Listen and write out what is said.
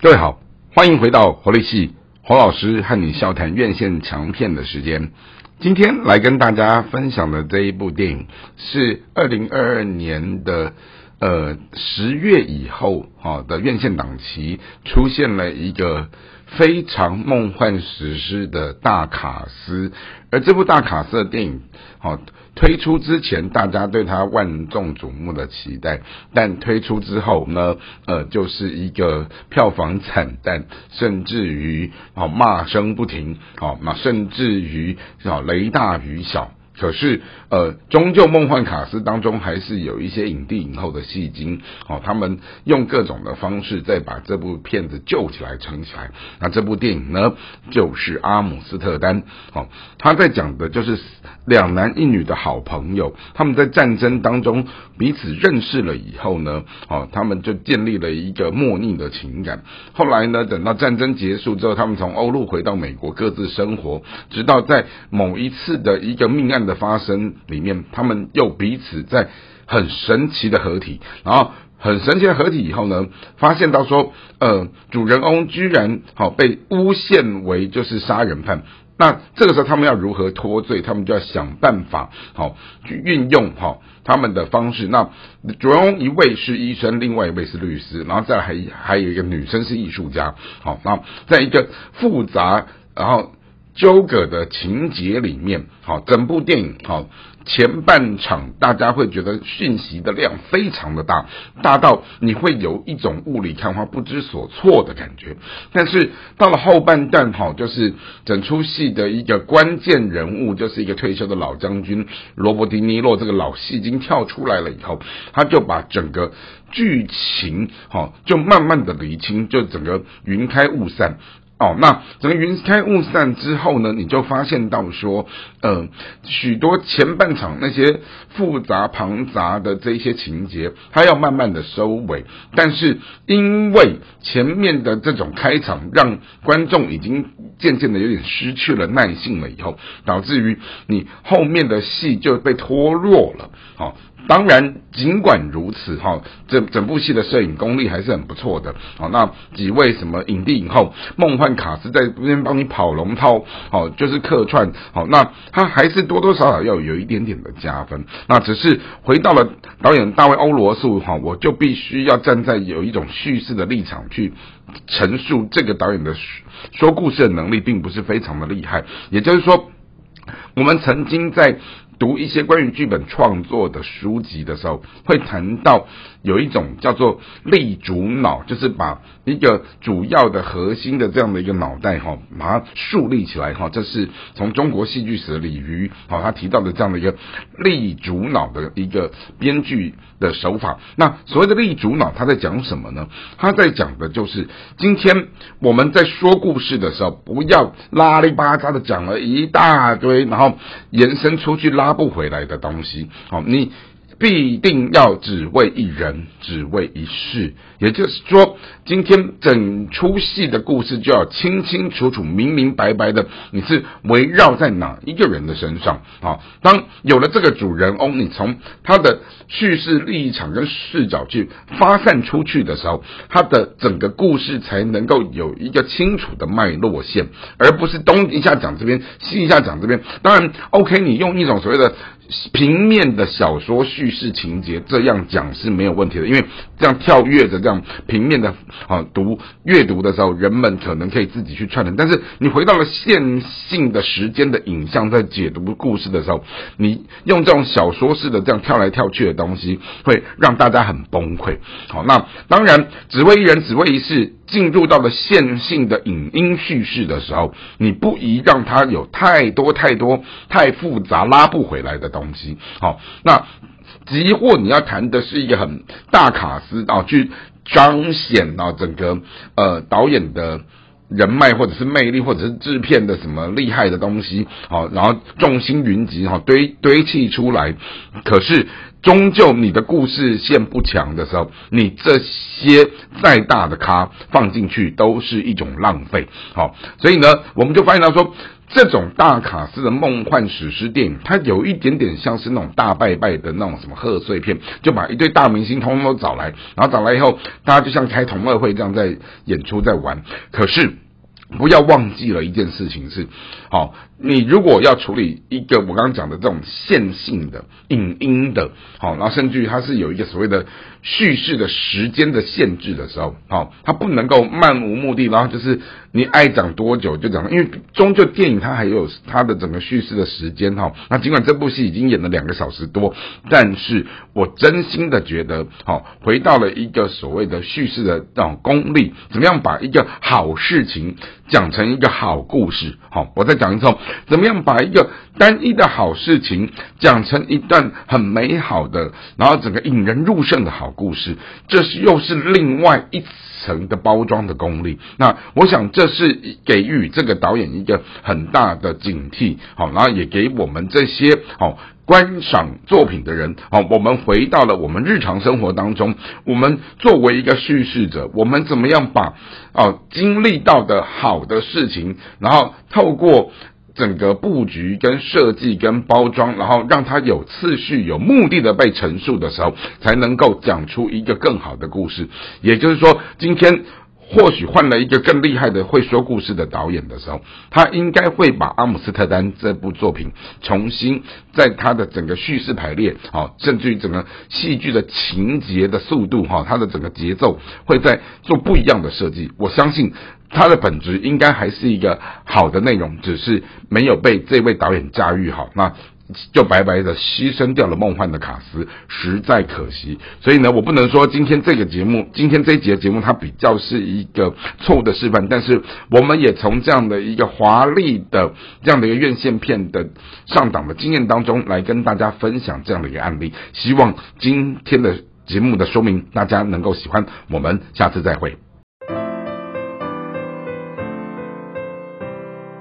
各位好，欢迎回到活力系侯老师和你笑谈院线强片的时间。今天来跟大家分享的这一部电影是二零二二年的呃十月以后哈的院线档期出现了一个非常梦幻史诗的大卡司，而这部大卡司的电影好。推出之前，大家对它万众瞩目的期待，但推出之后呢，呃，就是一个票房惨淡，甚至于啊骂声不停，好，那甚至于啊雷大雨小。可是，呃，终究梦幻卡司当中还是有一些影帝影后的戏精，哦，他们用各种的方式再把这部片子救起来、撑起来。那这部电影呢，就是《阿姆斯特丹》。哦，他在讲的就是两男一女的好朋友，他们在战争当中彼此认识了以后呢，哦，他们就建立了一个莫逆的情感。后来呢，等到战争结束之后，他们从欧陆回到美国各自生活，直到在某一次的一个命案。的发生里面，他们又彼此在很神奇的合体，然后很神奇的合体以后呢，发现到说，呃，主人翁居然好被诬陷为就是杀人犯，那这个时候他们要如何脱罪？他们就要想办法好去运用好他们的方式。那主人翁一位是医生，另外一位是律师，然后再还还有一个女生是艺术家。好，那在一个复杂然后。纠葛的情节里面，好，整部电影好前半场大家会觉得讯息的量非常的大，大到你会有一种雾里看花、不知所措的感觉。但是到了后半段，好，就是整出戏的一个关键人物，就是一个退休的老将军罗伯·迪尼洛这个老戏精跳出来了以后，他就把整个剧情好就慢慢的理清，就整个云开雾散。哦，那整个云开雾散之后呢，你就发现到说，呃，许多前半场那些复杂庞杂的这些情节，它要慢慢的收尾。但是因为前面的这种开场，让观众已经渐渐的有点失去了耐性了，以后导致于你后面的戏就被脱落了。好。当然，尽管如此，哈，这整部戏的摄影功力还是很不错的。好，那几位什么影帝影后，梦幻卡斯在这边帮你跑龙套，好，就是客串，好，那他还是多多少少要有一点点的加分。那只是回到了导演大卫欧罗素，哈，我就必须要站在有一种叙事的立场去陈述这个导演的说故事的能力，并不是非常的厉害。也就是说，我们曾经在。读一些关于剧本创作的书籍的时候，会谈到有一种叫做立主脑，就是把一个主要的核心的这样的一个脑袋哈，把它树立起来哈。这是从中国戏剧史的鲤鱼好他提到的这样的一个立主脑的一个编剧的手法。那所谓的立主脑，他在讲什么呢？他在讲的就是今天我们在说故事的时候，不要拉里巴扎的讲了一大堆，然后延伸出去拉。拉不回来的东西，好，你。必定要只为一人，只为一事。也就是说，今天整出戏的故事就要清清楚楚、明明白白的，你是围绕在哪一个人的身上啊？当有了这个主人翁，你从他的叙事立场跟视角去发散出去的时候，他的整个故事才能够有一个清楚的脉络线，而不是东一下讲这边，西一下讲这边。当然，OK，你用一种所谓的。平面的小说叙事情节这样讲是没有问题的，因为这样跳跃着这样平面的啊读阅读的时候，人们可能可以自己去串联。但是你回到了线性的时间的影像，在解读故事的时候，你用这种小说式的这样跳来跳去的东西，会让大家很崩溃。好，那当然只为一人，只为一事。进入到了线性的影音叙事的时候，你不宜让它有太多太多太复杂拉不回来的。东西好，那即或你要谈的是一个很大卡司啊，去彰显啊整个呃导演的人脉或者是魅力，或者是制片的什么厉害的东西，好，然后众星云集哈堆堆砌出来，可是。终究你的故事线不强的时候，你这些再大的咖放进去都是一种浪费。好，所以呢，我们就发现到说，这种大卡司的梦幻史诗电影，它有一点点像是那种大拜拜的那种什么贺岁片，就把一堆大明星通通都找来，然后找来以后，大家就像开同乐会这样在演出在玩。可是不要忘记了一件事情是，好。你如果要处理一个我刚刚讲的这种线性的影音的，好，然后甚至于它是有一个所谓的叙事的时间的限制的时候，好，它不能够漫无目的，然后就是你爱讲多久就讲，因为终究电影它还有它的整个叙事的时间哈。那尽管这部戏已经演了两个小时多，但是我真心的觉得，好，回到了一个所谓的叙事的这种功力，怎么样把一个好事情讲成一个好故事？好，我再讲一次。怎么样把一个单一的好事情讲成一段很美好的，然后整个引人入胜的好故事？这是又是另外一层的包装的功力。那我想这是给予这个导演一个很大的警惕，好，然后也给我们这些好观赏作品的人，好，我们回到了我们日常生活当中，我们作为一个叙事者，我们怎么样把哦经历到的好的事情，然后透过。整个布局跟设计跟包装，然后让它有次序、有目的的被陈述的时候，才能够讲出一个更好的故事。也就是说，今天。或许换了一个更厉害的会说故事的导演的时候，他应该会把阿姆斯特丹这部作品重新在他的整个叙事排列，好，甚至于整个戏剧的情节的速度，哈，它的整个节奏会在做不一样的设计。我相信它的本质应该还是一个好的内容，只是没有被这位导演驾驭好。那。就白白的牺牲掉了梦幻的卡斯，实在可惜。所以呢，我不能说今天这个节目，今天这一节节目它比较是一个错误的示范，但是我们也从这样的一个华丽的这样的一个院线片的上档的经验当中来跟大家分享这样的一个案例。希望今天的节目的说明大家能够喜欢。我们下次再会。